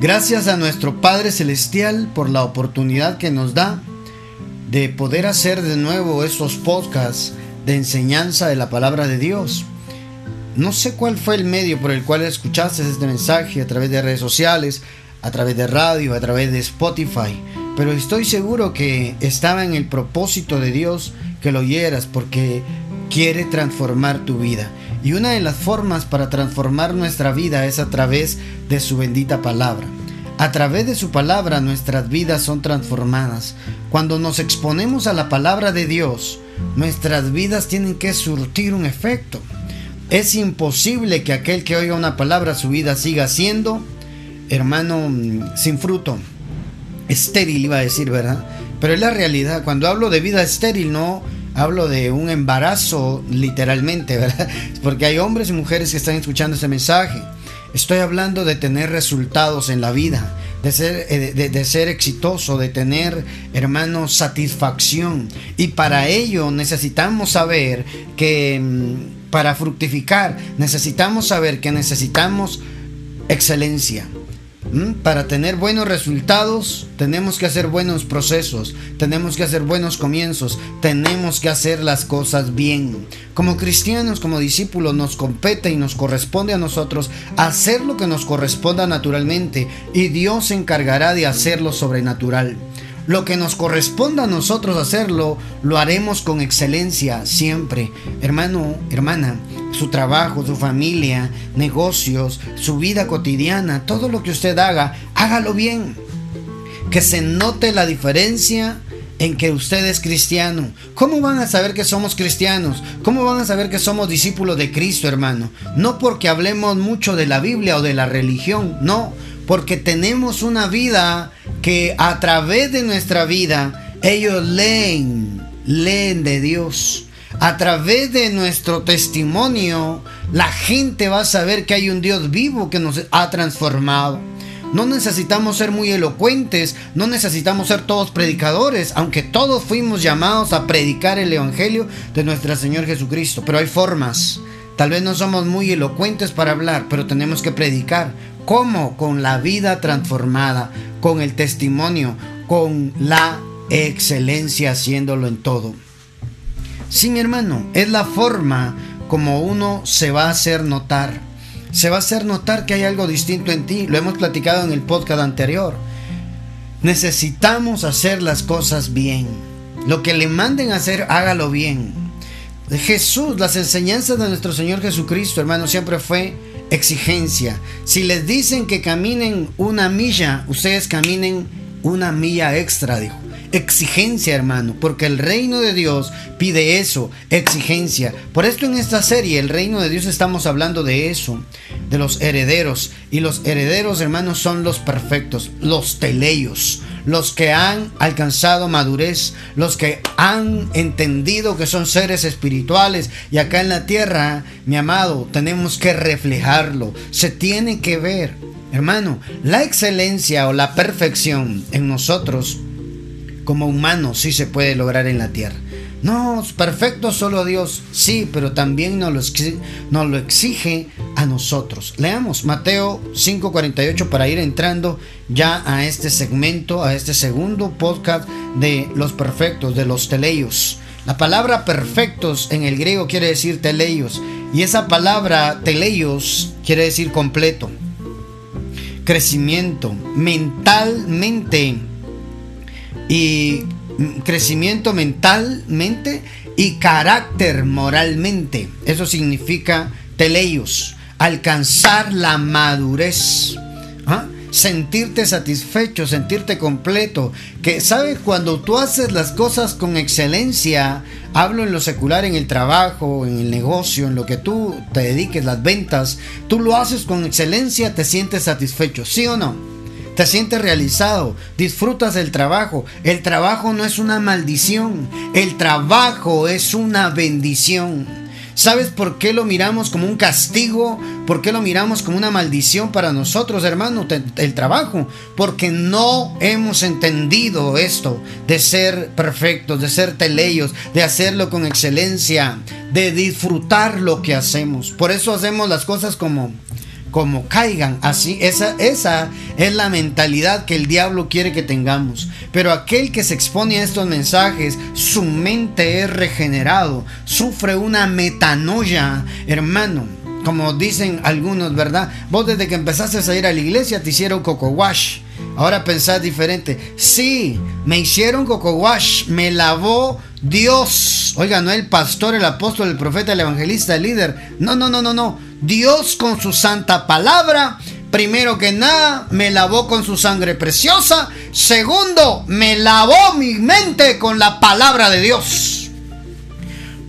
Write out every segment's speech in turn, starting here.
Gracias a nuestro Padre Celestial por la oportunidad que nos da de poder hacer de nuevo estos podcasts de enseñanza de la palabra de Dios. No sé cuál fue el medio por el cual escuchaste este mensaje a través de redes sociales, a través de radio, a través de Spotify, pero estoy seguro que estaba en el propósito de Dios que lo oyeras porque quiere transformar tu vida. Y una de las formas para transformar nuestra vida es a través de su bendita palabra. A través de su palabra nuestras vidas son transformadas. Cuando nos exponemos a la palabra de Dios, nuestras vidas tienen que surtir un efecto. Es imposible que aquel que oiga una palabra su vida siga siendo, hermano, sin fruto. Estéril iba a decir, ¿verdad? Pero es la realidad. Cuando hablo de vida estéril, no hablo de un embarazo literalmente, ¿verdad? Porque hay hombres y mujeres que están escuchando este mensaje. Estoy hablando de tener resultados en la vida, de ser, eh, de, ser exitoso, de tener, hermano, satisfacción. Y para ello necesitamos saber que mm, para fructificar necesitamos saber que necesitamos excelencia. Para tener buenos resultados tenemos que hacer buenos procesos, tenemos que hacer buenos comienzos, tenemos que hacer las cosas bien. Como cristianos, como discípulos, nos compete y nos corresponde a nosotros hacer lo que nos corresponda naturalmente y Dios se encargará de hacerlo sobrenatural. Lo que nos corresponda a nosotros hacerlo, lo haremos con excelencia siempre. Hermano, hermana, su trabajo, su familia, negocios, su vida cotidiana, todo lo que usted haga, hágalo bien. Que se note la diferencia en que usted es cristiano. ¿Cómo van a saber que somos cristianos? ¿Cómo van a saber que somos discípulos de Cristo, hermano? No porque hablemos mucho de la Biblia o de la religión, no, porque tenemos una vida que a través de nuestra vida ellos leen, leen de Dios. A través de nuestro testimonio, la gente va a saber que hay un Dios vivo que nos ha transformado. No necesitamos ser muy elocuentes, no necesitamos ser todos predicadores, aunque todos fuimos llamados a predicar el Evangelio de nuestro Señor Jesucristo. Pero hay formas. Tal vez no somos muy elocuentes para hablar, pero tenemos que predicar. ¿Cómo? Con la vida transformada, con el testimonio, con la excelencia haciéndolo en todo. Sí, mi hermano, es la forma como uno se va a hacer notar. Se va a hacer notar que hay algo distinto en ti. Lo hemos platicado en el podcast anterior. Necesitamos hacer las cosas bien. Lo que le manden a hacer, hágalo bien. Jesús, las enseñanzas de nuestro Señor Jesucristo, hermano, siempre fue exigencia. Si les dicen que caminen una milla, ustedes caminen una milla extra, dijo. Exigencia, hermano, porque el reino de Dios pide eso, exigencia. Por esto en esta serie, el reino de Dios, estamos hablando de eso, de los herederos. Y los herederos, hermanos, son los perfectos, los teleios, los que han alcanzado madurez, los que han entendido que son seres espirituales. Y acá en la tierra, mi amado, tenemos que reflejarlo. Se tiene que ver. Hermano, la excelencia o la perfección en nosotros como humanos sí se puede lograr en la tierra. No, perfecto solo Dios, sí, pero también nos lo, exige, nos lo exige a nosotros. Leamos Mateo 5:48 para ir entrando ya a este segmento, a este segundo podcast de los perfectos, de los teleios. La palabra perfectos en el griego quiere decir teleios y esa palabra teleios quiere decir completo, crecimiento, mentalmente y crecimiento mentalmente y carácter moralmente. Eso significa teleios, alcanzar la madurez. ¿Ah? sentirte satisfecho, sentirte completo. Que sabes, cuando tú haces las cosas con excelencia, hablo en lo secular, en el trabajo, en el negocio, en lo que tú te dediques, las ventas, tú lo haces con excelencia, te sientes satisfecho, ¿sí o no? Te sientes realizado, disfrutas del trabajo. El trabajo no es una maldición, el trabajo es una bendición. ¿Sabes por qué lo miramos como un castigo? ¿Por qué lo miramos como una maldición para nosotros, hermano, el trabajo? Porque no hemos entendido esto de ser perfectos, de ser teleios, de hacerlo con excelencia, de disfrutar lo que hacemos. Por eso hacemos las cosas como como caigan. Así, esa, esa es la mentalidad que el diablo quiere que tengamos. Pero aquel que se expone a estos mensajes, su mente es regenerado, sufre una metanoia, hermano. Como dicen algunos, ¿verdad? Vos desde que empezaste a ir a la iglesia te hicieron coco wash. Ahora pensás diferente. Sí, me hicieron coco wash, me lavó Dios. Oiga, no el pastor, el apóstol, el profeta, el evangelista, el líder. No, no, no, no, no. Dios con su santa palabra, primero que nada, me lavó con su sangre preciosa. Segundo, me lavó mi mente con la palabra de Dios.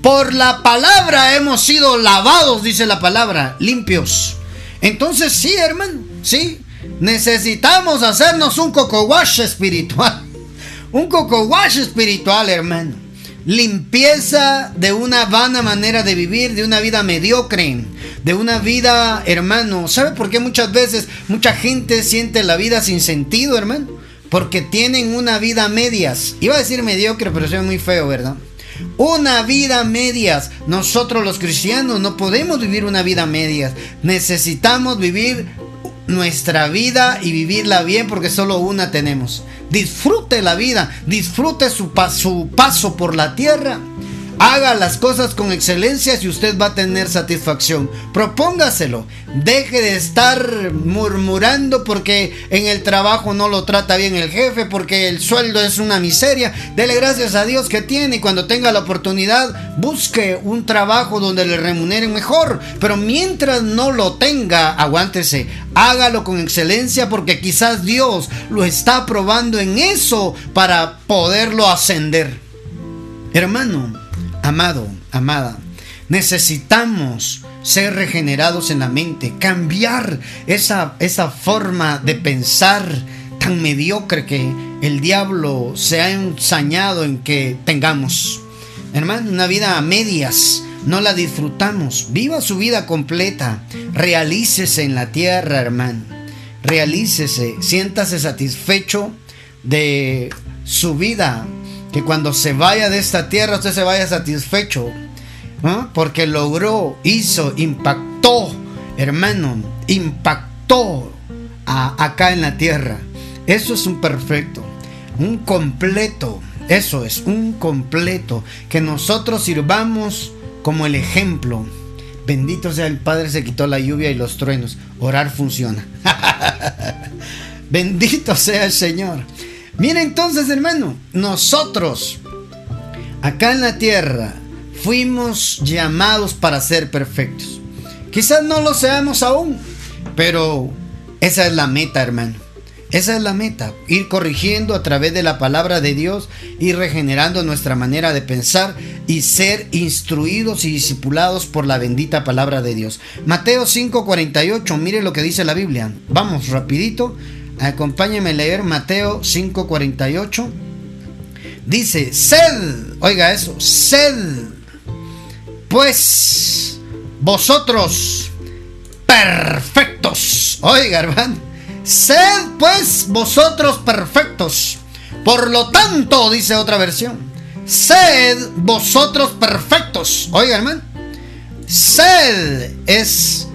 Por la palabra hemos sido lavados, dice la palabra, limpios. Entonces sí, hermano, sí, necesitamos hacernos un coco wash espiritual. Un coco wash espiritual, hermano limpieza de una vana manera de vivir, de una vida mediocre, de una vida, hermano. ¿Sabe por qué muchas veces mucha gente siente la vida sin sentido, hermano? Porque tienen una vida medias. Iba a decir mediocre, pero es muy feo, ¿verdad? Una vida medias. Nosotros los cristianos no podemos vivir una vida medias. Necesitamos vivir nuestra vida y vivirla bien porque solo una tenemos. Disfrute la vida, disfrute su, su paso por la tierra. Haga las cosas con excelencia y usted va a tener satisfacción. Propóngaselo. Deje de estar murmurando porque en el trabajo no lo trata bien el jefe, porque el sueldo es una miseria. Dele gracias a Dios que tiene y cuando tenga la oportunidad, busque un trabajo donde le remuneren mejor. Pero mientras no lo tenga, aguántese. Hágalo con excelencia porque quizás Dios lo está probando en eso para poderlo ascender. Hermano, Amado, amada, necesitamos ser regenerados en la mente, cambiar esa, esa forma de pensar tan mediocre que el diablo se ha ensañado en que tengamos. Hermano, una vida a medias, no la disfrutamos. Viva su vida completa, realícese en la tierra, hermano. Realícese, siéntase satisfecho de su vida que cuando se vaya de esta tierra usted se vaya satisfecho, porque logró, hizo, impactó, hermano, impactó acá en la tierra. Eso es un perfecto, un completo, eso es, un completo, que nosotros sirvamos como el ejemplo. Bendito sea el Padre, se quitó la lluvia y los truenos. Orar funciona. Bendito sea el Señor. Mira entonces, hermano, nosotros acá en la tierra fuimos llamados para ser perfectos. Quizás no lo seamos aún, pero esa es la meta, hermano. Esa es la meta, ir corrigiendo a través de la palabra de Dios, ir regenerando nuestra manera de pensar y ser instruidos y discipulados por la bendita palabra de Dios. Mateo 5:48, mire lo que dice la Biblia. Vamos rapidito Acompáñeme a leer Mateo 5:48. Dice, sed, oiga eso, sed, pues vosotros perfectos. Oiga, hermano, sed pues vosotros perfectos. Por lo tanto, dice otra versión, sed vosotros perfectos. Oiga, hermano, sed es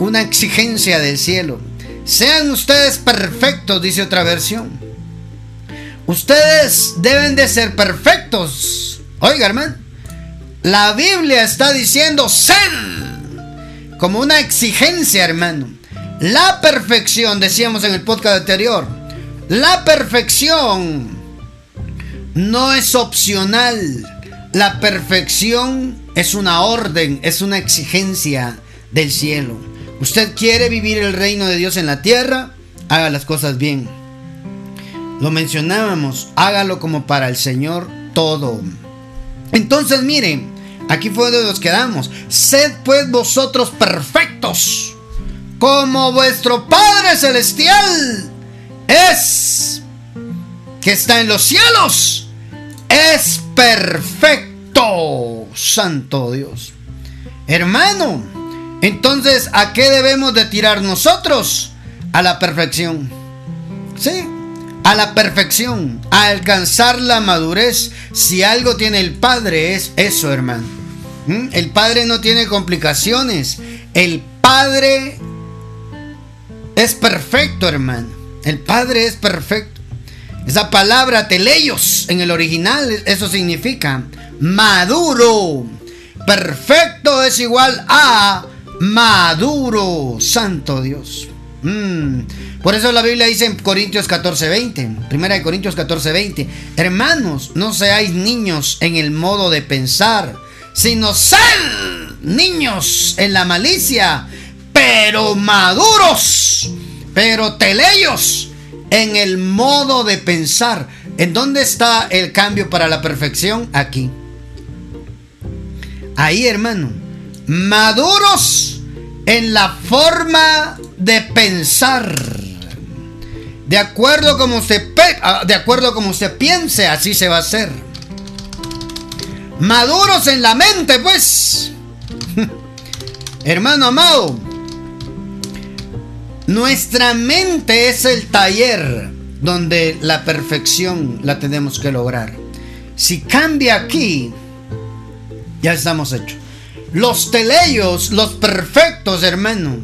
una exigencia del cielo sean ustedes perfectos, dice otra versión. Ustedes deben de ser perfectos. Oiga, hermano. La Biblia está diciendo ser como una exigencia, hermano. La perfección, decíamos en el podcast anterior, la perfección no es opcional. La perfección es una orden, es una exigencia del cielo. Usted quiere vivir el reino de Dios en la tierra, haga las cosas bien. Lo mencionábamos, hágalo como para el Señor todo. Entonces miren, aquí fue donde nos quedamos. Sed pues vosotros perfectos, como vuestro Padre Celestial es, que está en los cielos, es perfecto, Santo Dios. Hermano, entonces, ¿a qué debemos de tirar nosotros? A la perfección. Sí, a la perfección, a alcanzar la madurez. Si algo tiene el Padre es eso, hermano. ¿Mm? El Padre no tiene complicaciones. El Padre es perfecto, hermano. El Padre es perfecto. Esa palabra teleios en el original, eso significa maduro. Perfecto es igual a maduro. Santo Dios. Mm. Por eso la Biblia dice en Corintios 14, 20, primera de Corintios 14, 20, hermanos, no seáis niños en el modo de pensar, sino sed niños en la malicia, pero maduros, pero teleios en el modo de pensar. ¿En dónde está el cambio para la perfección? Aquí. Ahí, hermano. Maduros en la forma de pensar. De acuerdo como usted, ah, de acuerdo como usted piense, así se va a hacer. Maduros en la mente, pues. Hermano amado, nuestra mente es el taller donde la perfección la tenemos que lograr. Si cambia aquí, ya estamos hechos. Los teleios, los perfectos, hermano,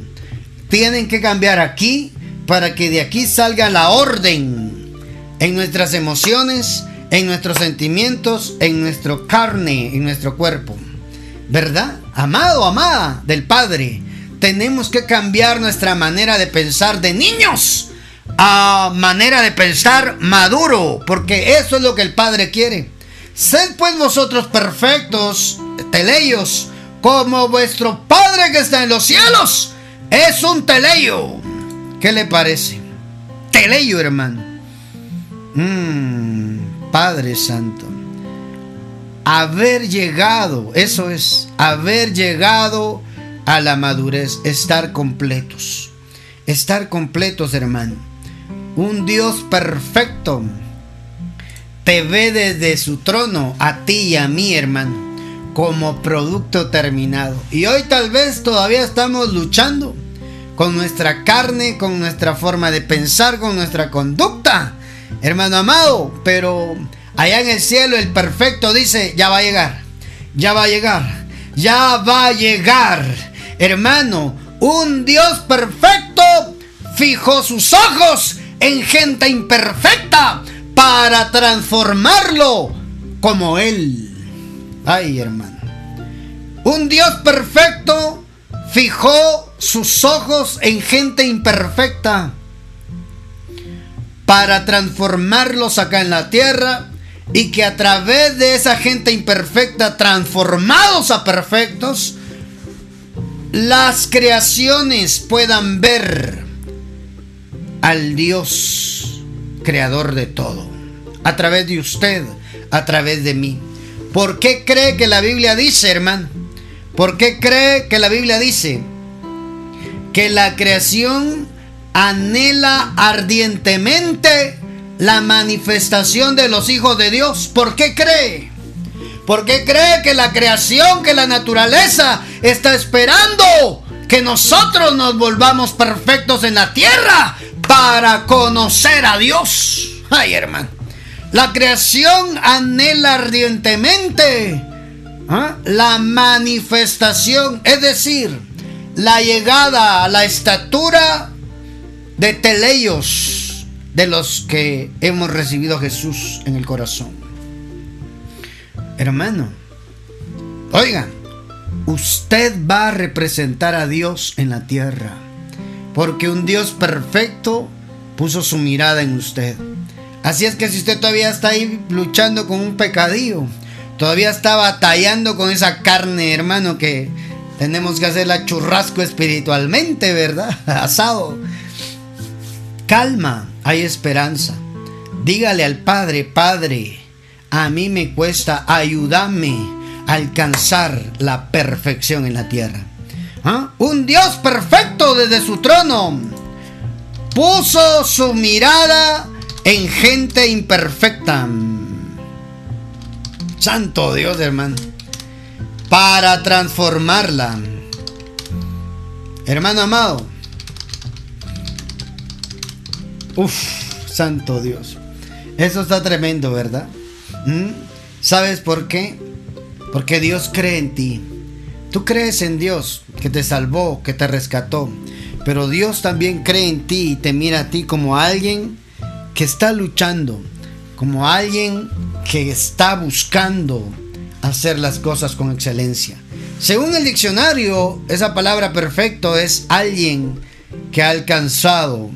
tienen que cambiar aquí para que de aquí salga la orden en nuestras emociones, en nuestros sentimientos, en nuestro carne, en nuestro cuerpo. ¿Verdad? Amado, amada del Padre, tenemos que cambiar nuestra manera de pensar de niños a manera de pensar maduro, porque eso es lo que el Padre quiere. Sed pues vosotros perfectos, teleios, como vuestro Padre que está en los cielos es un teleyo. ¿Qué le parece? Teleyo, hermano. Mm, Padre Santo. Haber llegado, eso es, haber llegado a la madurez, estar completos. Estar completos, hermano. Un Dios perfecto te ve desde su trono a ti y a mí, hermano como producto terminado. Y hoy tal vez todavía estamos luchando con nuestra carne, con nuestra forma de pensar, con nuestra conducta, hermano amado. Pero allá en el cielo el perfecto dice, ya va a llegar, ya va a llegar, ya va a llegar. Hermano, un Dios perfecto fijó sus ojos en gente imperfecta para transformarlo como Él. Ay, hermano. Un Dios perfecto fijó sus ojos en gente imperfecta para transformarlos acá en la tierra y que a través de esa gente imperfecta transformados a perfectos, las creaciones puedan ver al Dios creador de todo, a través de usted, a través de mí. ¿Por qué cree que la Biblia dice, hermano? ¿Por qué cree que la Biblia dice que la creación anhela ardientemente la manifestación de los hijos de Dios? ¿Por qué cree? ¿Por qué cree que la creación, que la naturaleza está esperando que nosotros nos volvamos perfectos en la tierra para conocer a Dios? Ay, hermano. La creación anhela ardientemente ¿ah? la manifestación, es decir, la llegada a la estatura de teleios de los que hemos recibido Jesús en el corazón. Hermano, oigan, usted va a representar a Dios en la tierra, porque un Dios perfecto puso su mirada en usted. Así es que si usted todavía está ahí luchando con un pecadillo, todavía está batallando con esa carne, hermano, que tenemos que hacerla churrasco espiritualmente, ¿verdad? Asado. Calma, hay esperanza. Dígale al Padre, Padre, a mí me cuesta, ayúdame a alcanzar la perfección en la tierra. ¿Ah? Un Dios perfecto desde su trono puso su mirada en gente imperfecta. Santo Dios, hermano. Para transformarla. Hermano amado. Uf, santo Dios. Eso está tremendo, ¿verdad? ¿Mm? ¿Sabes por qué? Porque Dios cree en ti. Tú crees en Dios que te salvó, que te rescató. pero Dios también cree en ti y te mira a ti como alguien que está luchando, como alguien que está buscando hacer las cosas con excelencia. Según el diccionario, esa palabra perfecto es alguien que ha alcanzado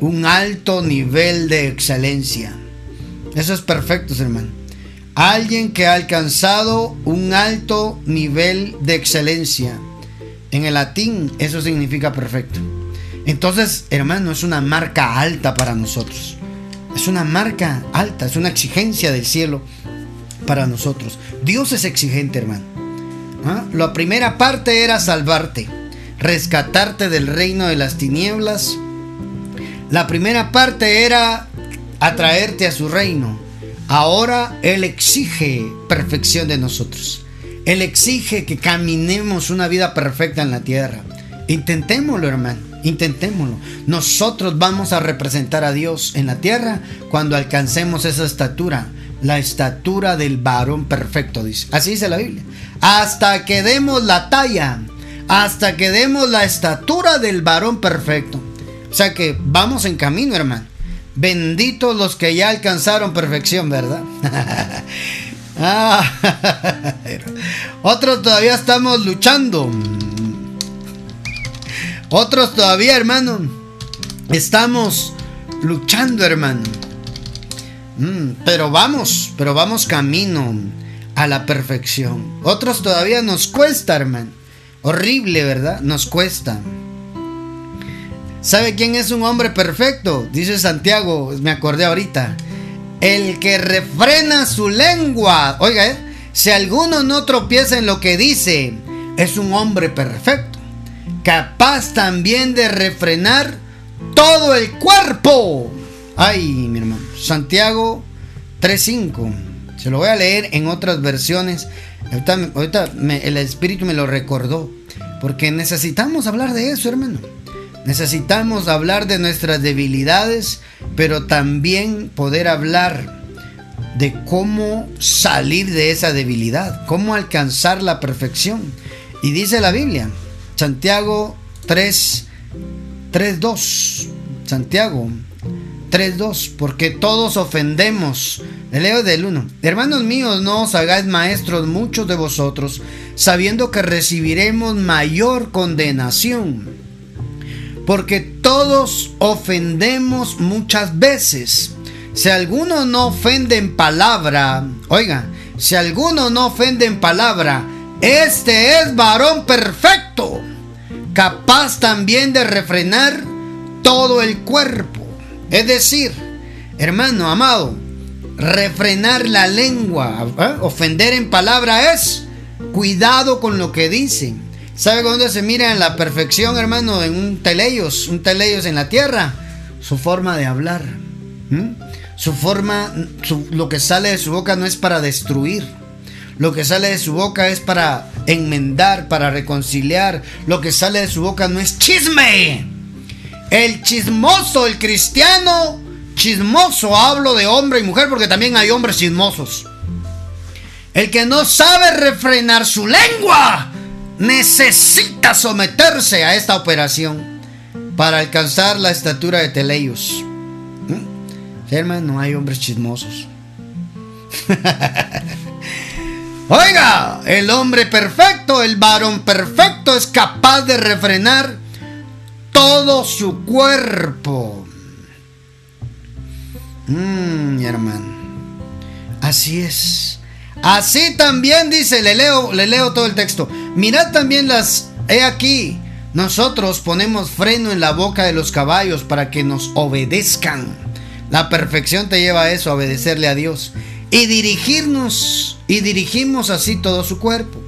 un alto nivel de excelencia. Eso es perfecto, hermano. Alguien que ha alcanzado un alto nivel de excelencia. En el latín eso significa perfecto. Entonces, hermano, es una marca alta para nosotros. Es una marca alta, es una exigencia del cielo para nosotros. Dios es exigente, hermano. ¿Ah? La primera parte era salvarte, rescatarte del reino de las tinieblas. La primera parte era atraerte a su reino. Ahora Él exige perfección de nosotros. Él exige que caminemos una vida perfecta en la tierra. Intentémoslo, hermano. Intentémoslo. Nosotros vamos a representar a Dios en la tierra cuando alcancemos esa estatura. La estatura del varón perfecto. Así dice la Biblia. Hasta que demos la talla. Hasta que demos la estatura del varón perfecto. O sea que vamos en camino, hermano. Benditos los que ya alcanzaron perfección, ¿verdad? ah, otros todavía estamos luchando. Otros todavía, hermano, estamos luchando, hermano. Mm, pero vamos, pero vamos camino a la perfección. Otros todavía nos cuesta, hermano. Horrible, ¿verdad? Nos cuesta. ¿Sabe quién es un hombre perfecto? Dice Santiago, me acordé ahorita. El que refrena su lengua. Oiga, ¿eh? si alguno no tropieza en lo que dice, es un hombre perfecto. Capaz también de refrenar todo el cuerpo. Ay, mi hermano. Santiago 3.5. Se lo voy a leer en otras versiones. Ahorita, el Espíritu me lo recordó. Porque necesitamos hablar de eso, hermano. Necesitamos hablar de nuestras debilidades, pero también poder hablar de cómo salir de esa debilidad, cómo alcanzar la perfección. Y dice la Biblia, Santiago 3, 3, 2, Santiago 3, 2, porque todos ofendemos. Le leo del 1. Hermanos míos, no os hagáis maestros muchos de vosotros, sabiendo que recibiremos mayor condenación porque todos ofendemos muchas veces. Si alguno no ofende en palabra, oiga, si alguno no ofende en palabra, este es varón perfecto, capaz también de refrenar todo el cuerpo. Es decir, hermano amado, refrenar la lengua, ¿eh? ofender en palabra es cuidado con lo que dicen ¿Sabe dónde se mira en la perfección, hermano? En un teleios, un teleios en la tierra. Su forma de hablar. Su forma, lo que sale de su boca no es para destruir. Lo que sale de su boca es para enmendar, para reconciliar. Lo que sale de su boca no es chisme. El chismoso, el cristiano chismoso, hablo de hombre y mujer porque también hay hombres chismosos. El que no sabe refrenar su lengua necesita someterse a esta operación para alcanzar la estatura de Teleios. ¿Mm? Hermano, no hay hombres chismosos. Oiga, el hombre perfecto, el varón perfecto es capaz de refrenar todo su cuerpo. Mmm, hermano. Así es. Así también dice, le leo, le leo todo el texto. Mirad también las, he aquí, nosotros ponemos freno en la boca de los caballos para que nos obedezcan. La perfección te lleva a eso, a obedecerle a Dios. Y dirigirnos, y dirigimos así todo su cuerpo.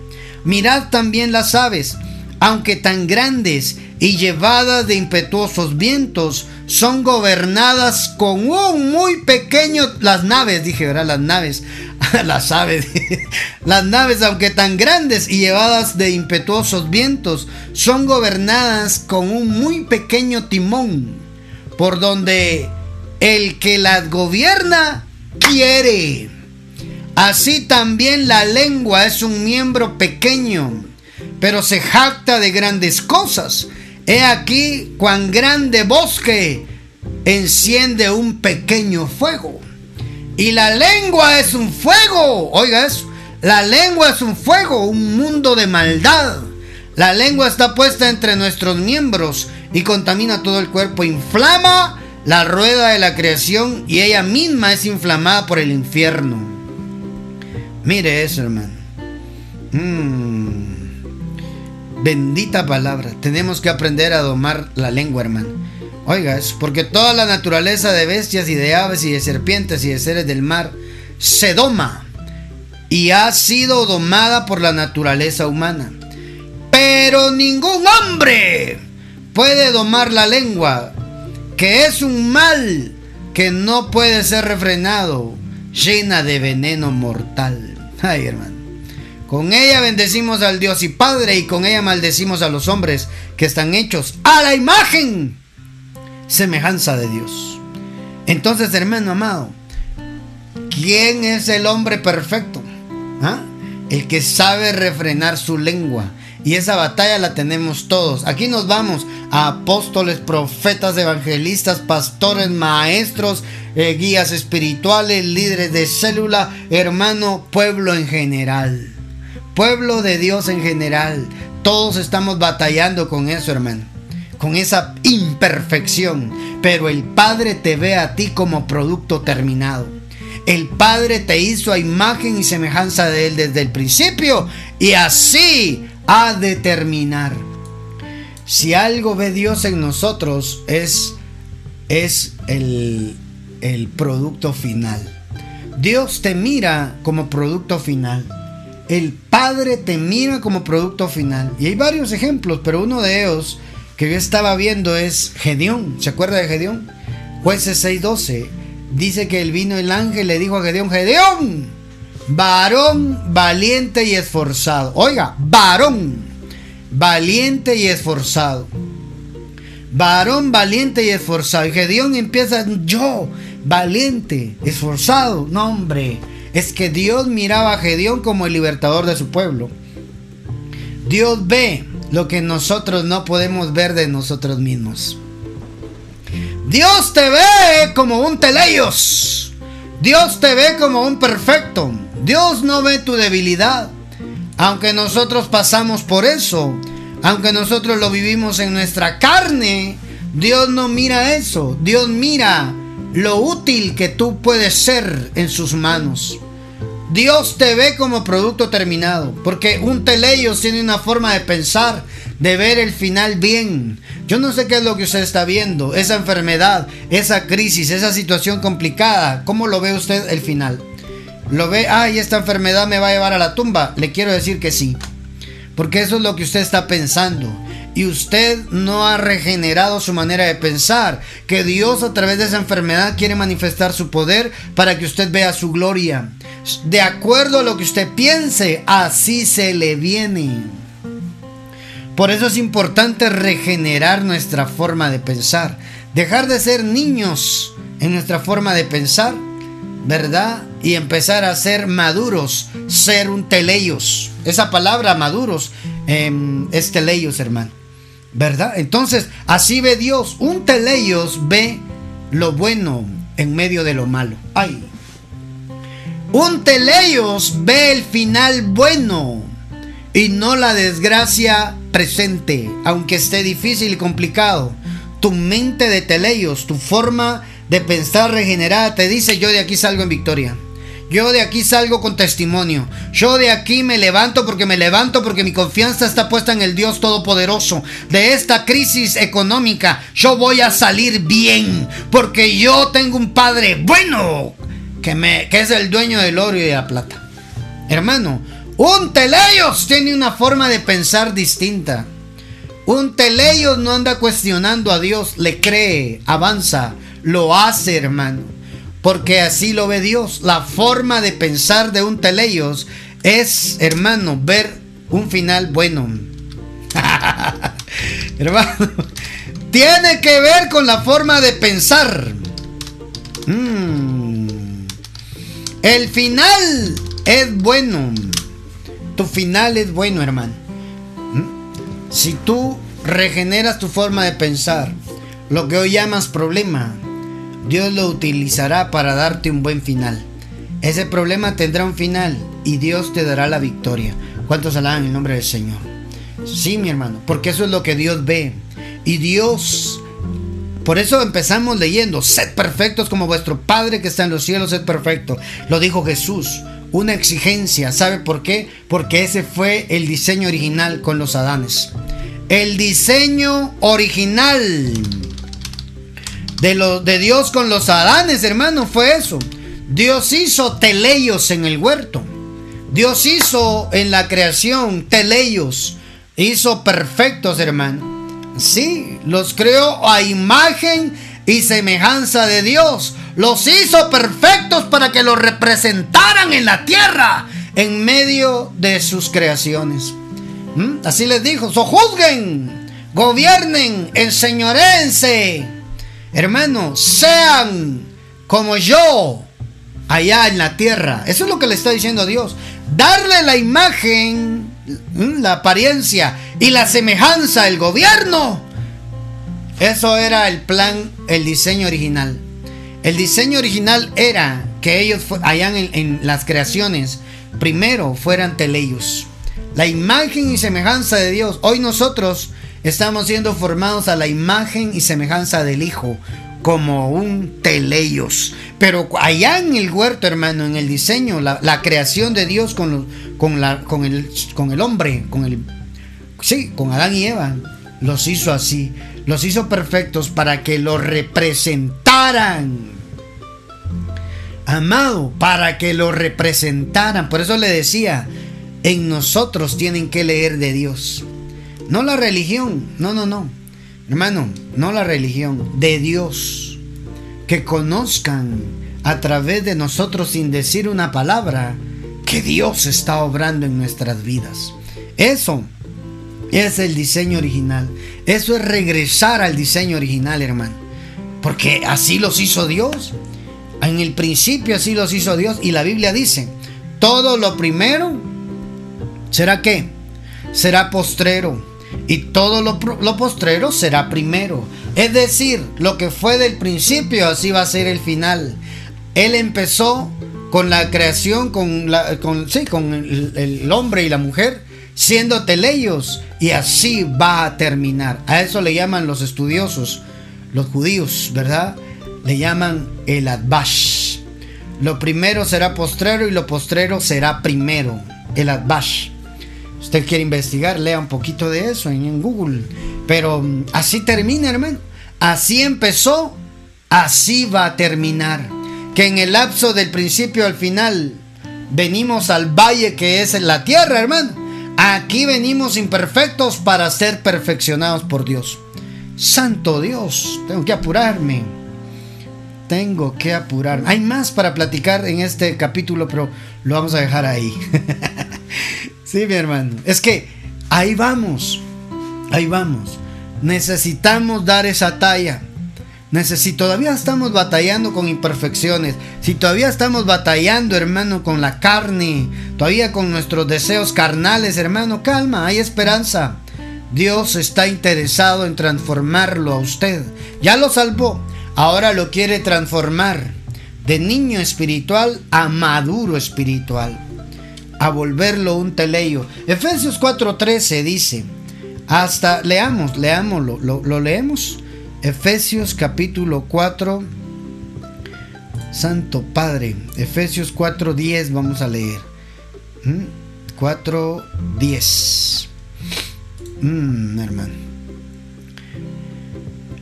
Mirad también las aves, aunque tan grandes y llevadas de impetuosos vientos, son gobernadas con un muy pequeño, las naves, dije, ¿verdad? Las naves, las aves, las naves, aunque tan grandes y llevadas de impetuosos vientos, son gobernadas con un muy pequeño timón, por donde el que las gobierna quiere. Así también la lengua es un miembro pequeño, pero se jacta de grandes cosas He aquí cuán grande bosque enciende un pequeño fuego. Y la lengua es un fuego. Oiga eso. La lengua es un fuego, un mundo de maldad. La lengua está puesta entre nuestros miembros y contamina todo el cuerpo. Inflama la rueda de la creación y ella misma es inflamada por el infierno. Mire eso, hermano. Mm. Bendita palabra. Tenemos que aprender a domar la lengua, hermano. Oiga, es porque toda la naturaleza de bestias y de aves y de serpientes y de seres del mar se doma y ha sido domada por la naturaleza humana. Pero ningún hombre puede domar la lengua, que es un mal que no puede ser refrenado, llena de veneno mortal. Ay, hermano. Con ella bendecimos al Dios y Padre y con ella maldecimos a los hombres que están hechos a la imagen, semejanza de Dios. Entonces, hermano amado, ¿quién es el hombre perfecto? ¿Ah? El que sabe refrenar su lengua. Y esa batalla la tenemos todos. Aquí nos vamos a apóstoles, profetas, evangelistas, pastores, maestros, eh, guías espirituales, líderes de célula, hermano, pueblo en general. Pueblo de Dios en general. Todos estamos batallando con eso, hermano. Con esa imperfección. Pero el Padre te ve a ti como producto terminado. El Padre te hizo a imagen y semejanza de Él desde el principio y así ha de terminar. Si algo ve Dios en nosotros es, es el, el producto final. Dios te mira como producto final. El Padre te mira como producto final. Y hay varios ejemplos, pero uno de ellos que yo estaba viendo es Gedeón. ¿Se acuerda de Gedeón? Jueces 6:12 dice que el vino el ángel le dijo a Gedeón, Gedeón, varón valiente y esforzado. Oiga, varón, valiente y esforzado. Varón valiente y esforzado. Y Gedeón empieza, yo, valiente, esforzado. No, hombre, es que Dios miraba a Gedeón como el libertador de su pueblo. Dios ve lo que nosotros no podemos ver de nosotros mismos. Dios te ve como un teleios. Dios te ve como un perfecto. Dios no ve tu debilidad. Aunque nosotros pasamos por eso, aunque nosotros lo vivimos en nuestra carne, Dios no mira eso. Dios mira lo útil que tú puedes ser en sus manos. Dios te ve como producto terminado, porque un teleios tiene una forma de pensar, de ver el final bien. Yo no sé qué es lo que usted está viendo, esa enfermedad, esa crisis, esa situación complicada. ¿Cómo lo ve usted el final? ¿Lo ve, ay, esta enfermedad me va a llevar a la tumba? Le quiero decir que sí. Porque eso es lo que usted está pensando. Y usted no ha regenerado su manera de pensar. Que Dios a través de esa enfermedad quiere manifestar su poder para que usted vea su gloria. De acuerdo a lo que usted piense, así se le viene. Por eso es importante regenerar nuestra forma de pensar, dejar de ser niños en nuestra forma de pensar, ¿verdad? Y empezar a ser maduros, ser un teleios. Esa palabra maduros em, es teleios, hermano. ¿Verdad? Entonces, así ve Dios. Un teleios ve lo bueno en medio de lo malo. Ay. Un teleios ve el final bueno y no la desgracia presente, aunque esté difícil y complicado. Tu mente de teleios, tu forma de pensar regenerada te dice yo de aquí salgo en victoria. Yo de aquí salgo con testimonio. Yo de aquí me levanto porque me levanto porque mi confianza está puesta en el Dios Todopoderoso. De esta crisis económica yo voy a salir bien porque yo tengo un Padre bueno que, me, que es el dueño del oro y de la plata. Hermano, un teleios tiene una forma de pensar distinta. Un teleios no anda cuestionando a Dios, le cree, avanza, lo hace, hermano. Porque así lo ve Dios. La forma de pensar de un teleios es, hermano, ver un final bueno. hermano, tiene que ver con la forma de pensar. Mm. El final es bueno tu final es bueno, hermano. ¿Mm? Si tú regeneras tu forma de pensar, lo que hoy llamas problema, Dios lo utilizará para darte un buen final. Ese problema tendrá un final y Dios te dará la victoria. ¿Cuántos alaban el nombre del Señor? Sí, mi hermano, porque eso es lo que Dios ve. Y Dios, por eso empezamos leyendo, sed perfectos como vuestro Padre que está en los cielos, sed perfecto. Lo dijo Jesús, una exigencia. ¿Sabe por qué? Porque ese fue el diseño original con los Adanes. El diseño original de, de Dios con los Adanes, hermano, fue eso. Dios hizo teleios en el huerto. Dios hizo en la creación teleios. Hizo perfectos, hermano. Sí, los creó a imagen y semejanza de Dios. Los hizo perfectos para que los representaran en la tierra en medio de sus creaciones. ¿Mm? Así les dijo, sojuzguen, gobiernen, enseñorense Hermanos, sean como yo allá en la tierra. Eso es lo que le está diciendo Dios. Darle la imagen, la apariencia y la semejanza al gobierno. Eso era el plan, el diseño original. El diseño original era que ellos allá en, en las creaciones primero fueran teleyos. La imagen y semejanza de Dios. Hoy nosotros Estamos siendo formados a la imagen y semejanza del Hijo, como un teleios. Pero allá en el huerto, hermano, en el diseño, la, creación de Dios con, con, el, con el hombre, con el. Sí, con Adán y Eva, los hizo así. Los hizo perfectos para que lo representaran. Amado, para que lo representaran. Por eso le decía, en nosotros tienen que leer de Dios. No la religión, no, no, no. Hermano, no la religión, de Dios. Que conozcan a través de nosotros sin decir una palabra que Dios está obrando en nuestras vidas. Eso es el diseño original. Eso es regresar al diseño original, hermano. Porque así los hizo Dios. En el principio así los hizo Dios. Y la Biblia dice, todo lo primero será qué? Será postrero y todo lo, postrero será primero. Es decir, lo que fue del principio, así va a ser el final. Él empezó con la creación, con, sí, con el, hombre y la mujer, siendo teleios, y así va a terminar. A eso le llaman los estudiosos, los judíos, ¿verdad? Le llaman el adbash. Lo primero será postrero y lo postrero será primero, el adbash usted quiere investigar, lea un poquito de eso en, Google. Pero mm, así termina, hermano. Así empezó, así va a terminar. Que en el lapso del principio al final venimos al valle que es la tierra, hermano. Aquí venimos imperfectos para ser perfeccionados por Dios. Santo Dios, tengo que apurarme. Tengo que apurarme. Hay más para platicar en este capítulo, pero lo vamos a dejar ahí. Sí, mi hermano. Es que ahí vamos. Ahí vamos. Necesitamos dar esa talla. Si todavía estamos batallando con imperfecciones, si todavía estamos batallando, hermano, con la carne, todavía con nuestros deseos carnales, hermano, calma, hay esperanza. Dios está interesado en transformarlo a usted. Ya lo salvó, ahora lo quiere transformar de niño espiritual a maduro espiritual a volverlo un teleio. Efesios 4:13 dice, hasta leamos, leámoslo, lo, leemos. Efesios capítulo 4, Santo Padre, Efesios 4:10 vamos a leer. 4:10. ¿Mm? mm, hermano.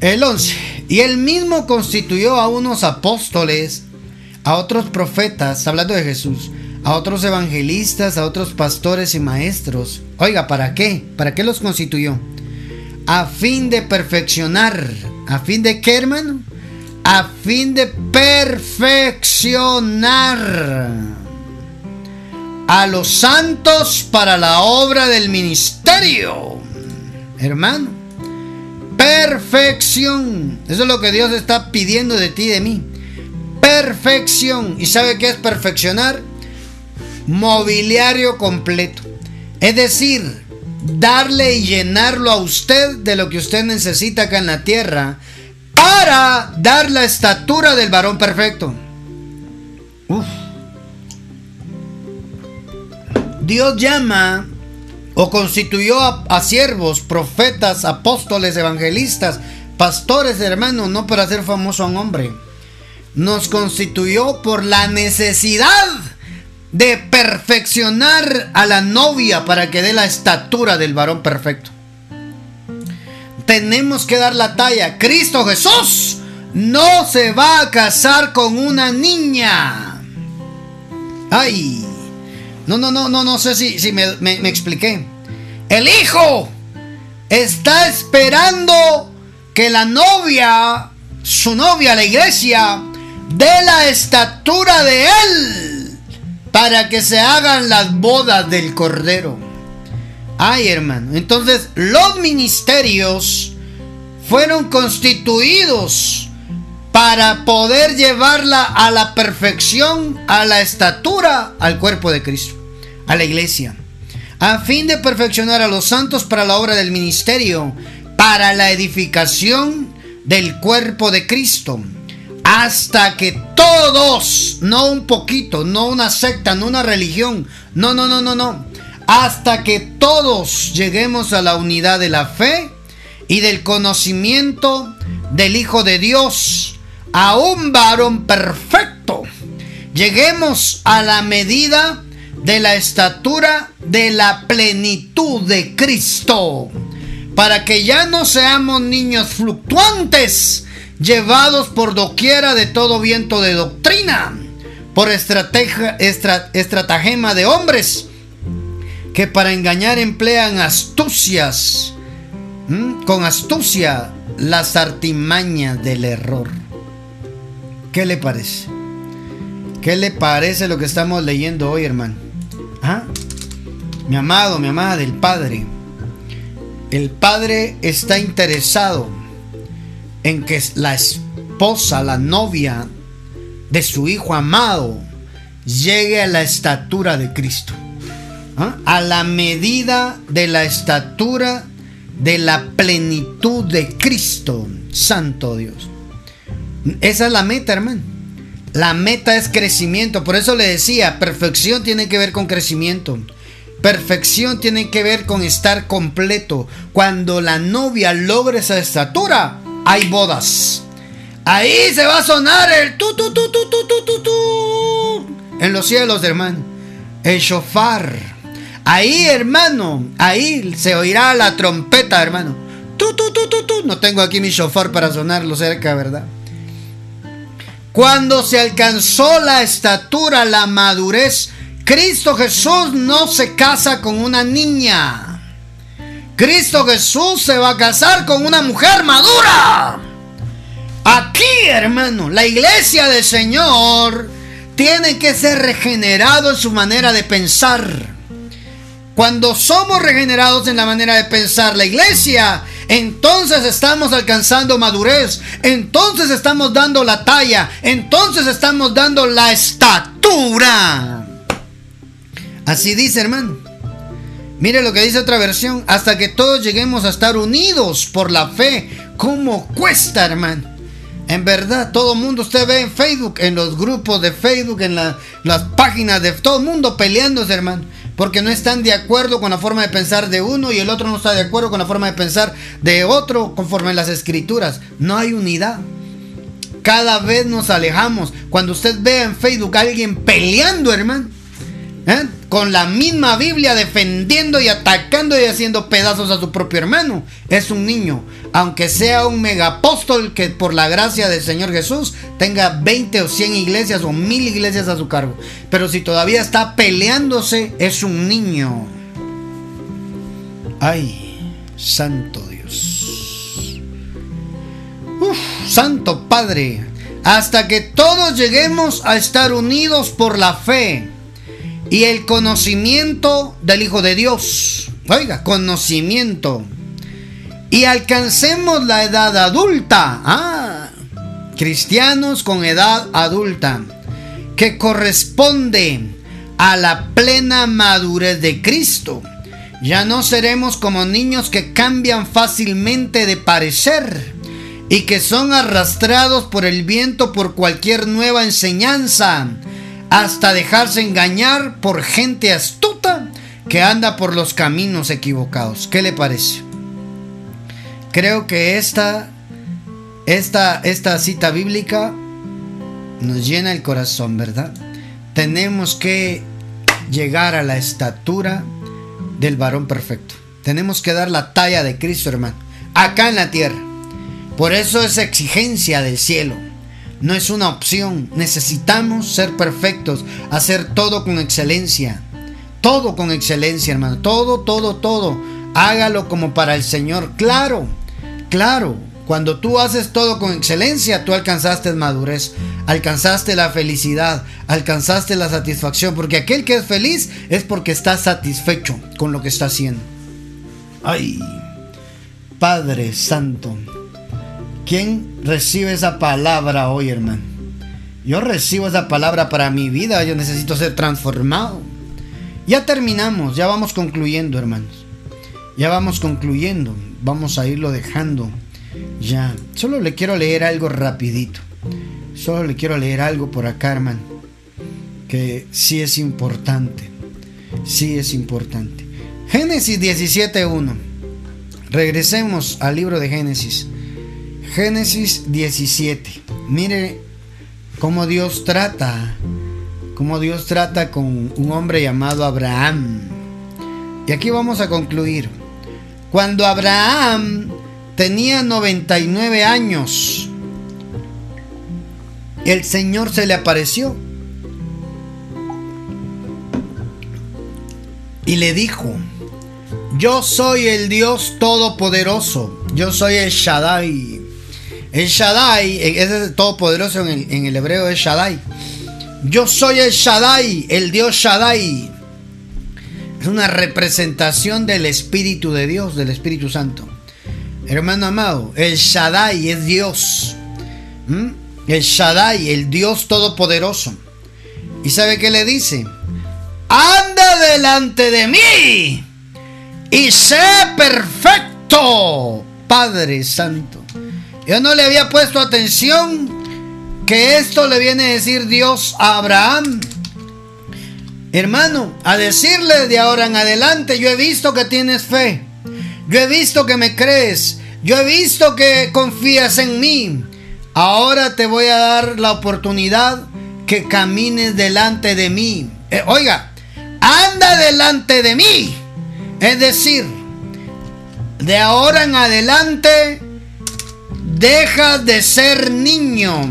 El 11. Y él mismo constituyó a unos apóstoles, a otros profetas, hablando de Jesús, a otros evangelistas, a otros pastores y maestros. Oiga, ¿para qué? ¿Para qué los constituyó? A fin de perfeccionar. ¿A fin de qué, hermano? A fin de perfeccionar a los santos para la obra del ministerio. Hermano, perfección. Eso es lo que Dios está pidiendo de ti y de mí. Perfección. ¿Y sabe qué es perfeccionar? Mobiliario completo. Es decir, darle y llenarlo a usted de lo que usted necesita acá en la tierra para dar la estatura del varón perfecto. Dios llama o constituyó a, siervos, profetas, apóstoles, evangelistas, pastores, hermanos, no para hacer famoso a un hombre. Nos constituyó por la necesidad de perfeccionar a la novia para que dé la estatura del varón perfecto. Tenemos que dar la talla. Cristo Jesús no se va a casar con una niña. Ay. No, no, no, no, no sé si, si me, me expliqué. El hijo está esperando que la novia, su novia, la iglesia, dé la estatura de él para que se hagan las bodas del cordero. Ay, hermano. Entonces, los ministerios fueron constituidos para poder llevarla a la perfección, a la estatura, al cuerpo de Cristo, a la iglesia, a fin de perfeccionar a los santos para la obra del ministerio, para la edificación del cuerpo de Cristo, hasta que todos, no un poquito, no una secta, no una religión, no, no, no, no, no, hasta que todos lleguemos a la unidad de la fe y del conocimiento del Hijo de Dios, a un varón perfecto. Lleguemos a la medida de la estatura de la plenitud de Cristo, para que ya no seamos niños fluctuantes, llevados por doquiera de todo viento de doctrina, por estrategia, estratagema de hombres que para engañar emplean astucias, con astucia las artimañas del error. ¿Qué le parece? ¿Qué le parece lo que estamos leyendo hoy, hermano? ¿Ah? Mi amado, mi amada del Padre. El Padre está interesado en que la esposa, la novia de su Hijo amado, llegue a la estatura de Cristo. ¿Ah? A la medida de la estatura de la plenitud de Cristo, Santo Dios. Esa es la meta, hermano. La meta es crecimiento. Por eso le decía, perfección tiene que ver con crecimiento. Perfección tiene que ver con estar completo. Cuando la novia logra esa estatura, hay bodas. Ahí se va a sonar el tu tu tu tu tu tu tu en los cielos, hermano. El shofar. Ahí, hermano, ahí se oirá la trompeta, hermano. Tu, tu, tu, tu, tu. No tengo aquí mi shofar para sonarlo cerca, ¿verdad? Cuando se alcanzó la estatura, la madurez, Cristo Jesús no se casa con una niña. Cristo Jesús se va a casar con una mujer madura. Aquí, hermano, la iglesia del Señor tiene que ser regenerado en su manera de pensar. Cuando somos regenerados en la manera de pensar la iglesia, entonces estamos alcanzando madurez, entonces estamos dando la talla, entonces estamos dando la estatura. Así dice, hermano. Mire lo que dice otra versión, hasta que todos lleguemos a estar unidos por la fe. ¿Cómo cuesta, hermano? En verdad, todo el mundo, usted ve en Facebook, en los grupos de Facebook, en las páginas de todo el mundo peleándose, hermano porque no están de acuerdo con la forma de pensar de uno y el otro no está de acuerdo con la forma de pensar de otro conforme las escrituras. No hay unidad. Cada vez nos alejamos. Cuando usted vea en Facebook a alguien peleando, hermano, ¿eh? con la misma Biblia defendiendo y atacando y haciendo pedazos a su propio hermano, es un niño. Aunque sea un megapóstol que por la gracia del Señor Jesús tenga 20 o 100 iglesias o mil iglesias a su cargo. Pero si todavía está peleándose, es un niño. Ay, santo Dios. Uf, santo Padre. Hasta que todos lleguemos a estar unidos por la fe y el conocimiento del Hijo de Dios. Oiga, conocimiento. Y alcancemos la edad adulta. Ah, cristianos con edad adulta. Que corresponde a la plena madurez de Cristo. Ya no seremos como niños que cambian fácilmente de parecer y que son arrastrados por el viento por cualquier nueva enseñanza, hasta dejarse engañar por gente astuta que anda por los caminos equivocados. ¿Qué le parece? Creo que esta, esta, esta cita bíblica nos llena el corazón, ¿verdad? Tenemos que llegar a la estatura del varón perfecto. Tenemos que dar la talla de Cristo, hermano, acá en la tierra. Por eso es exigencia del cielo. No es una opción. Necesitamos ser perfectos, hacer todo con excelencia. Todo con excelencia, hermano. Todo, todo, todo. Hágalo como para el Señor. Claro, claro. Cuando tú haces todo con excelencia, tú alcanzaste madurez, alcanzaste la felicidad, alcanzaste la satisfacción, porque aquel que es feliz es porque está satisfecho con lo que está haciendo. Ay, Padre Santo, ¿quién recibe esa palabra hoy, hermano? Yo recibo esa palabra para mi vida, yo necesito ser transformado. Ya terminamos, ya vamos concluyendo, hermanos. Ya vamos concluyendo, vamos a irlo dejando ya, solo le quiero leer algo rapidito. Solo le quiero leer algo por acá, hermano. Que sí es importante. Sí es importante. Génesis 17.1. Regresemos al libro de Génesis. Génesis 17. Mire cómo Dios trata. Cómo Dios trata con un hombre llamado Abraham. Y aquí vamos a concluir. Cuando Abraham tenía 99 años. El Señor se le apareció y le dijo, yo soy el Dios Todopoderoso, yo soy el Shaddai. El Shaddai, es el Todopoderoso en el, en el hebreo es Shaddai. Yo soy el Shaddai, el Dios Shaddai. Es una representación del Espíritu de Dios, del Espíritu Santo. Hermano amado, el Shaddai es Dios. ¿Mm? El Shaddai, el Dios todopoderoso. ¿Y sabe qué le dice? Anda delante de mí y sé perfecto, Padre Santo. Yo no le había puesto atención que esto le viene a decir Dios a Abraham. Hermano, a decirle de ahora en adelante, yo he visto que tienes fe. Yo he visto que me crees. Yo he visto que confías en mí. Ahora te voy a dar la oportunidad que camines delante de mí. Eh, oiga, anda delante de mí. Es decir, de ahora en adelante, deja de ser niño.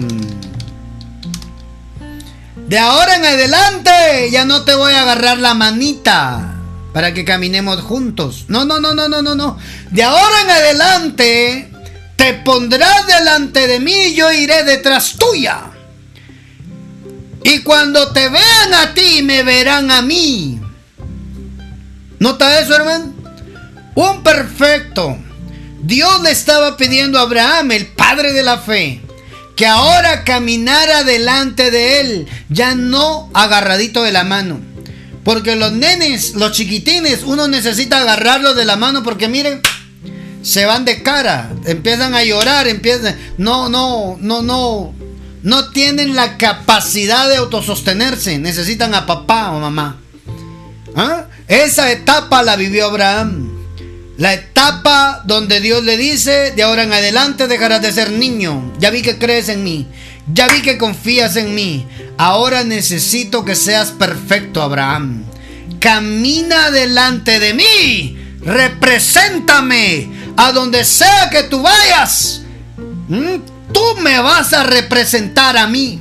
De ahora en adelante ya no te voy a agarrar la manita para que caminemos juntos. No, no, no, no, no, no, no. De ahora en adelante te pondrás delante de mí y yo iré detrás tuya. Y cuando te vean a ti, me verán a mí. ¿Nota eso, hermano? Un perfecto. Dios le estaba pidiendo a Abraham, el padre de la fe, que ahora caminara delante de él, ya no agarradito de la mano porque los nenes, los chiquitines, uno necesita agarrarlos de la mano porque miren, se van de cara, empiezan a llorar, empiezan, no, no, no, no, no tienen la capacidad de autosostenerse, necesitan a papá o mamá. ¿Ah? Esa etapa la vivió Abraham. La etapa donde Dios le dice, de ahora en adelante dejarás de ser niño. Ya vi que crees en mí. Ya vi que confías en mí. Ahora necesito que seas perfecto, Abraham. Camina delante de mí. Represéntame a donde sea que tú vayas. Mm, tú me vas a representar a mí.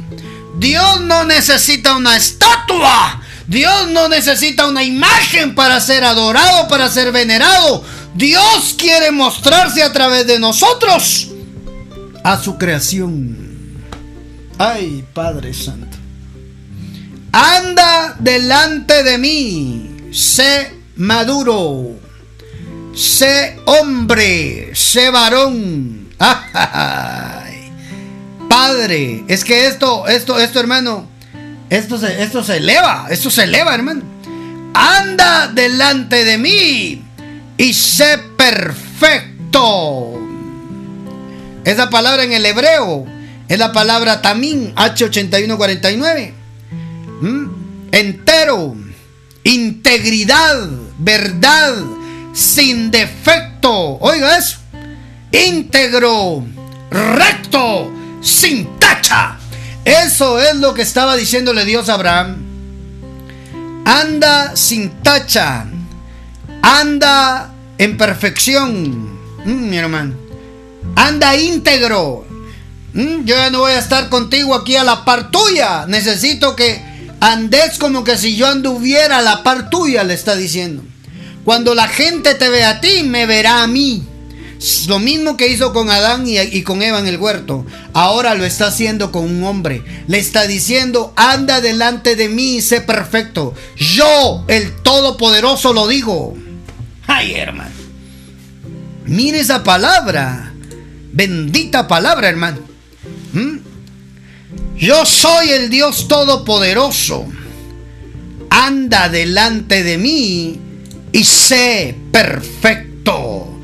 Dios no necesita una estatua. Dios no necesita una imagen para ser adorado, para ser venerado. Dios quiere mostrarse a través de nosotros a su creación. Ay, Padre Santo. Anda delante de mí. Sé maduro. Sé hombre. Sé varón. Ay, Padre, es que esto, esto, esto, hermano, esto se, esto se eleva, esto se eleva, hermano. anda delante de mí y sé perfecto. Esa palabra en el hebreo es la palabra tamín, H8149. ¿Mm? Entero, integridad, verdad, sin defecto. Oiga eso. Íntegro, recto, sin tacha. Eso es lo que estaba diciéndole Dios a Abraham. Anda sin tacha. Anda en perfección. Mm, mi hermano. Anda íntegro. Mm, yo ya no voy a estar contigo aquí a la par tuya. Necesito que andes como que si yo anduviera a la par tuya, le está diciendo. Cuando la gente te ve a ti, me verá a mí. Lo mismo que hizo con Adán y, con Eva en el huerto. Ahora lo está haciendo con un hombre. Le está diciendo, anda delante de mí y sé perfecto. Yo, el Todopoderoso, lo digo. Ay, hermano. Mire esa palabra. Bendita palabra, hermano. ¿Mm? Yo soy el Dios Todopoderoso. Anda delante de mí y sé perfecto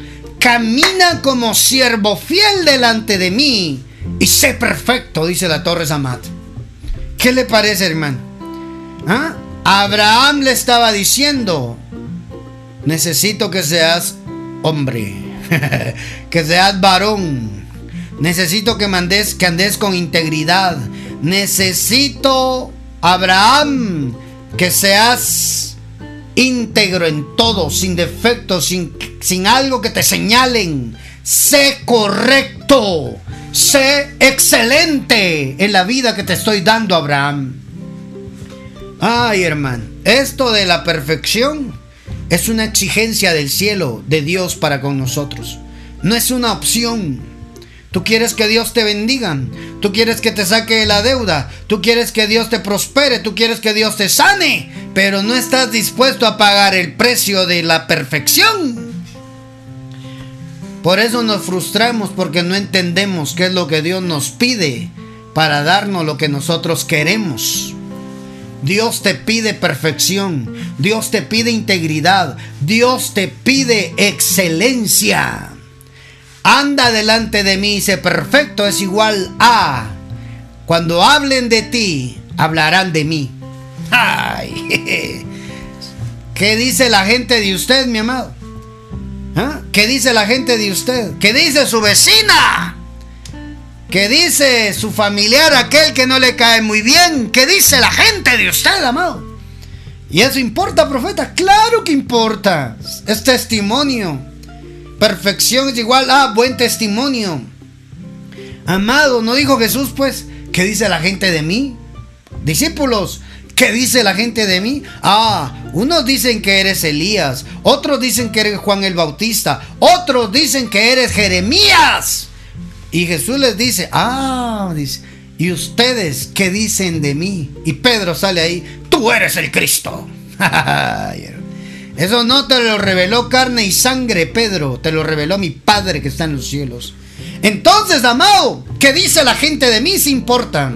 camina como siervo fiel delante de mí y sé perfecto, dice la Torre Samat. ¿Qué le parece, hermano? ¿Ah? Abraham le estaba diciendo, necesito que seas hombre, que seas varón, necesito que mandes, que andes con integridad, necesito, Abraham, que seas íntegro en todo, sin defecto, sin, sin algo que te señalen. Sé correcto, sé excelente en la vida que te estoy dando, Abraham. Ay, hermano, esto de la perfección es una exigencia del cielo, de Dios para con nosotros. No es una opción. Tú quieres que Dios te bendiga. Tú quieres que te saque la deuda. Tú quieres que Dios te prospere. Tú quieres que Dios te sane. Pero no estás dispuesto a pagar el precio de la perfección. Por eso nos frustramos porque no entendemos qué es lo que Dios nos pide para darnos lo que nosotros queremos. Dios te pide perfección. Dios te pide integridad. Dios te pide excelencia anda delante de mí sé perfecto es igual a cuando hablen de ti, hablarán de mí. Ay, ¿Qué dice la gente de usted, mi amado? ¿Ah? ¿Qué dice la gente de usted? ¿Qué dice su vecina? ¿Qué dice su familiar, aquel que no le cae muy bien? ¿Qué dice la gente de usted, amado? ¿Y eso importa, profeta? Claro que importa. Es testimonio. Perfección es igual a buen testimonio. Amado, ¿no dijo Jesús pues qué dice la gente de mí? Discípulos, ¿qué dice la gente de mí? Ah, unos dicen que eres Elías, otros dicen que eres Juan el Bautista, otros dicen que eres Jeremías. Y Jesús les dice, ah, dice, ¿y ustedes qué dicen de mí? Y Pedro sale ahí, tú eres el Cristo. Eso no te lo reveló carne y sangre, Pedro, te lo reveló mi Padre que está en los cielos. Entonces, amado, ¿qué dice la gente de mí? Se importa.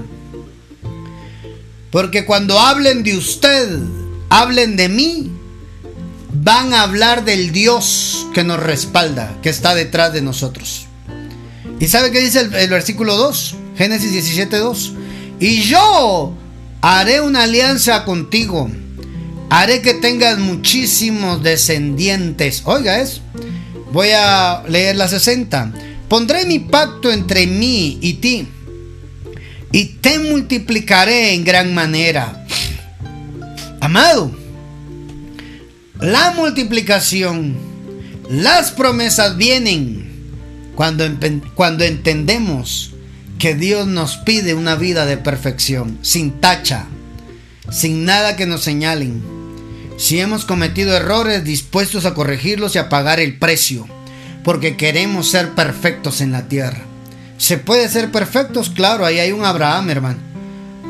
Porque cuando hablen de usted, hablen de mí, van a hablar del Dios que nos respalda, que está detrás de nosotros. ¿Y sabe qué dice el, versículo 2? Génesis 17, 2. Y yo haré una alianza contigo haré que tengas muchísimos descendientes. Oiga eso. Voy a leer la 60. Pondré mi pacto entre mí y ti. Y te multiplicaré en gran manera. Amado, la multiplicación, las promesas vienen cuando, cuando entendemos que Dios nos pide una vida de perfección, sin tacha, sin nada que nos señalen si hemos cometido errores, dispuestos a corregirlos y a pagar el precio, porque queremos ser perfectos en la tierra. ¿Se puede ser perfectos? Claro, ahí hay un Abraham, hermano.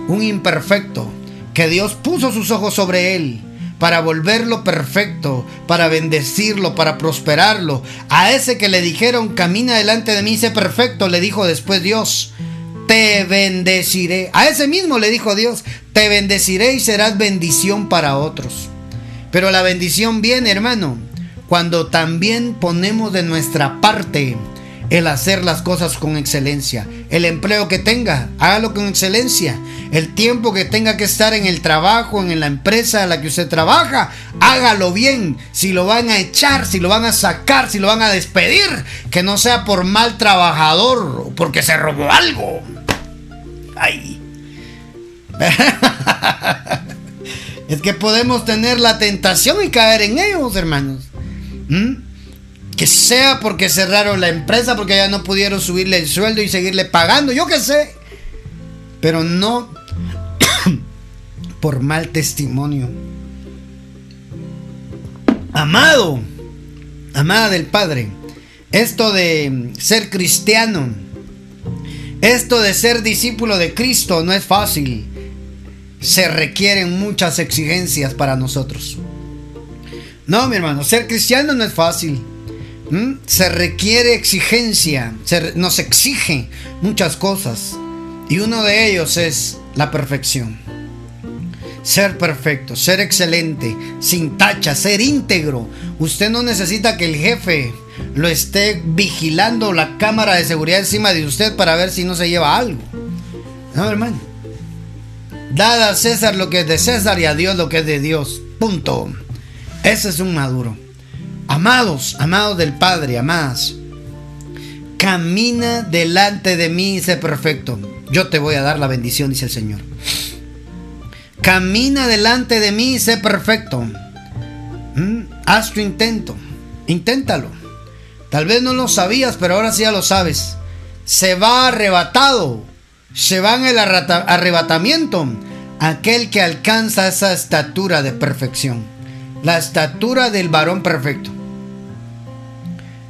Un imperfecto, que Dios puso sus ojos sobre él para volverlo perfecto, para bendecirlo, para prosperarlo. A ese que le dijeron, camina delante de mí, sé perfecto, le dijo después Dios, te bendeciré. A ese mismo le dijo Dios, te bendeciré y serás bendición para otros. Pero la bendición viene, hermano, cuando también ponemos de nuestra parte el hacer las cosas con excelencia. El empleo que tenga, hágalo con excelencia. El tiempo que tenga que estar en el trabajo, en la empresa en la que usted trabaja, hágalo bien. Si lo van a echar, si lo van a sacar, si lo van a despedir, que no sea por mal trabajador o porque se robó algo. Ay. es que podemos tener la tentación y caer en ellos, hermanos. ¿Mm? Que sea porque cerraron la empresa, porque ya no pudieron subirle el sueldo y seguirle pagando, yo qué sé. Pero no por mal testimonio. Amado, amada del Padre, esto de ser cristiano, esto de ser discípulo de Cristo no es fácil. Se requieren muchas exigencias para nosotros. No, mi hermano, ser cristiano no es fácil. ¿Mm? Se requiere exigencia, nos exige muchas cosas. Y uno de ellos es la perfección. Ser perfecto, ser excelente, sin tacha, ser íntegro. Usted no necesita que el jefe lo esté vigilando la cámara de seguridad encima de usted para ver si no se lleva algo. No, hermano. Dada a César lo que es de César y a Dios lo que es de Dios. Punto. Ese es un maduro. Amados, amados del Padre, amadas. Camina delante de mí y sé perfecto. Yo te voy a dar la bendición, dice el Señor. Camina delante de mí y sé perfecto. Mm, haz tu intento. Inténtalo. Tal vez no lo sabías, pero ahora sí ya lo sabes. Se va arrebatado. Se va en el arrebatamiento aquel que alcanza esa estatura de perfección la estatura del varón perfecto.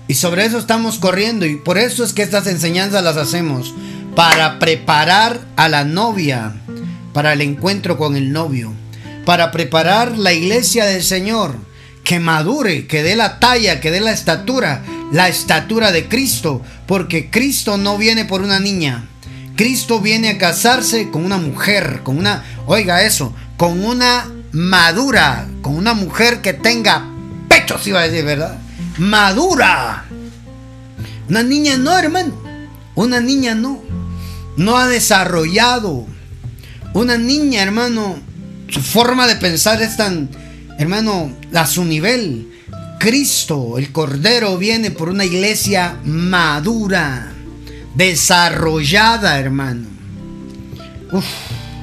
Y sobre eso estamos corriendo y por eso es que estas enseñanzas las hacemos para preparar a la novia para el encuentro con el novio, para preparar la iglesia del Señor que madure, que dé la talla, que dé la estatura, la estatura de Cristo, porque Cristo no viene por una niña. Cristo viene a casarse con una mujer, con una, oiga eso, con una madura, con una mujer que tenga pechos, iba a decir, ¿verdad? Madura. Una niña no, hermano. Una niña no. No ha desarrollado. Una niña, hermano, su forma de pensar es tan, hermano, a su nivel. Cristo, el Cordero, viene por una iglesia madura, desarrollada, hermano. Uf,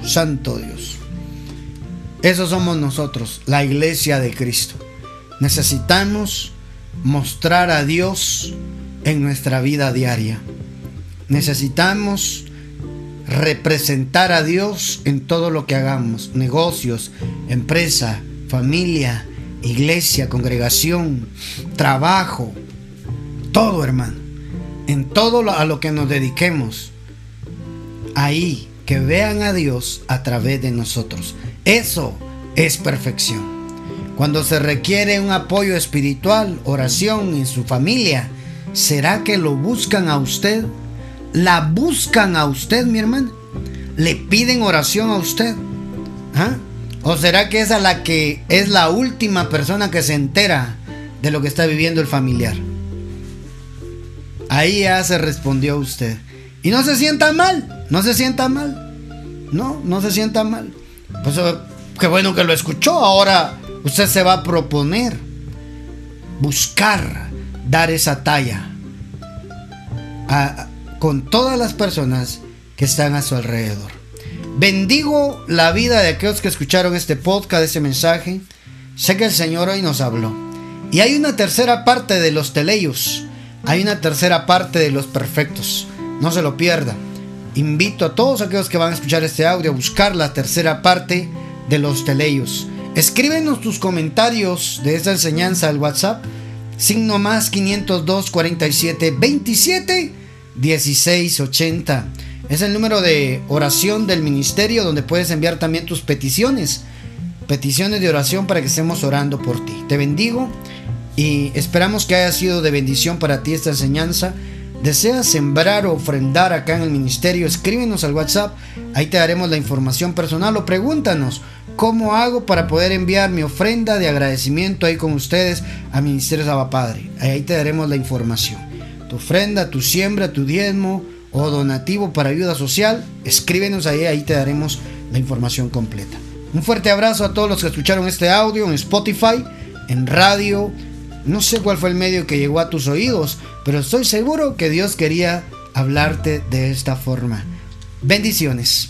santo Dios. Eso somos nosotros, la iglesia de Cristo. Necesitamos mostrar a Dios en nuestra vida diaria. Necesitamos representar a Dios en todo lo que hagamos, negocios, empresa, familia, iglesia, congregación, trabajo, todo hermano, en todo a lo que nos dediquemos. Ahí que vean a Dios a través de nosotros. Eso es perfección. Cuando se requiere un apoyo espiritual, oración en su familia, ¿será que lo buscan a usted? ¿La buscan a usted, mi hermana? ¿Le piden oración a usted? ¿Ah? ¿O será que es a la que es la última persona que se entera de lo que está viviendo el familiar? Ahí ya se respondió usted. Y no se sienta mal, no se sienta mal. No, no se sienta mal. Pues eh, qué bueno que lo escuchó. Ahora usted se va a proponer buscar dar esa talla con todas las personas que están a su alrededor. Bendigo la vida de aquellos que escucharon este podcast, este mensaje. Sé que el Señor hoy nos habló. Y hay una tercera parte de los teleios. Hay una tercera parte de los perfectos. No se lo pierda. Invito a todos aquellos que van a escuchar este audio a buscar la tercera parte de los teleios. Escríbenos tus comentarios de esta enseñanza al WhatsApp, signo más 502 47 27 16 80. Es el número de oración del ministerio donde puedes enviar también tus peticiones. Peticiones de oración para que estemos orando por ti. Te bendigo y esperamos que haya sido de bendición para ti esta enseñanza. ¿Deseas sembrar o ofrendar acá en el ministerio? Escríbenos al WhatsApp, ahí te daremos la información personal o pregúntanos ¿Cómo hago para poder enviar mi ofrenda de agradecimiento ahí con ustedes a Ministerios Abba Padre? Ahí te daremos la información. Tu ofrenda, tu siembra, tu diezmo o donativo para ayuda social, escríbenos ahí, ahí te daremos la información completa. Un fuerte abrazo a todos los que escucharon este audio en Spotify, en radio. No sé cuál fue el medio que llegó a tus oídos, pero estoy seguro que Dios quería hablarte de esta forma. Bendiciones.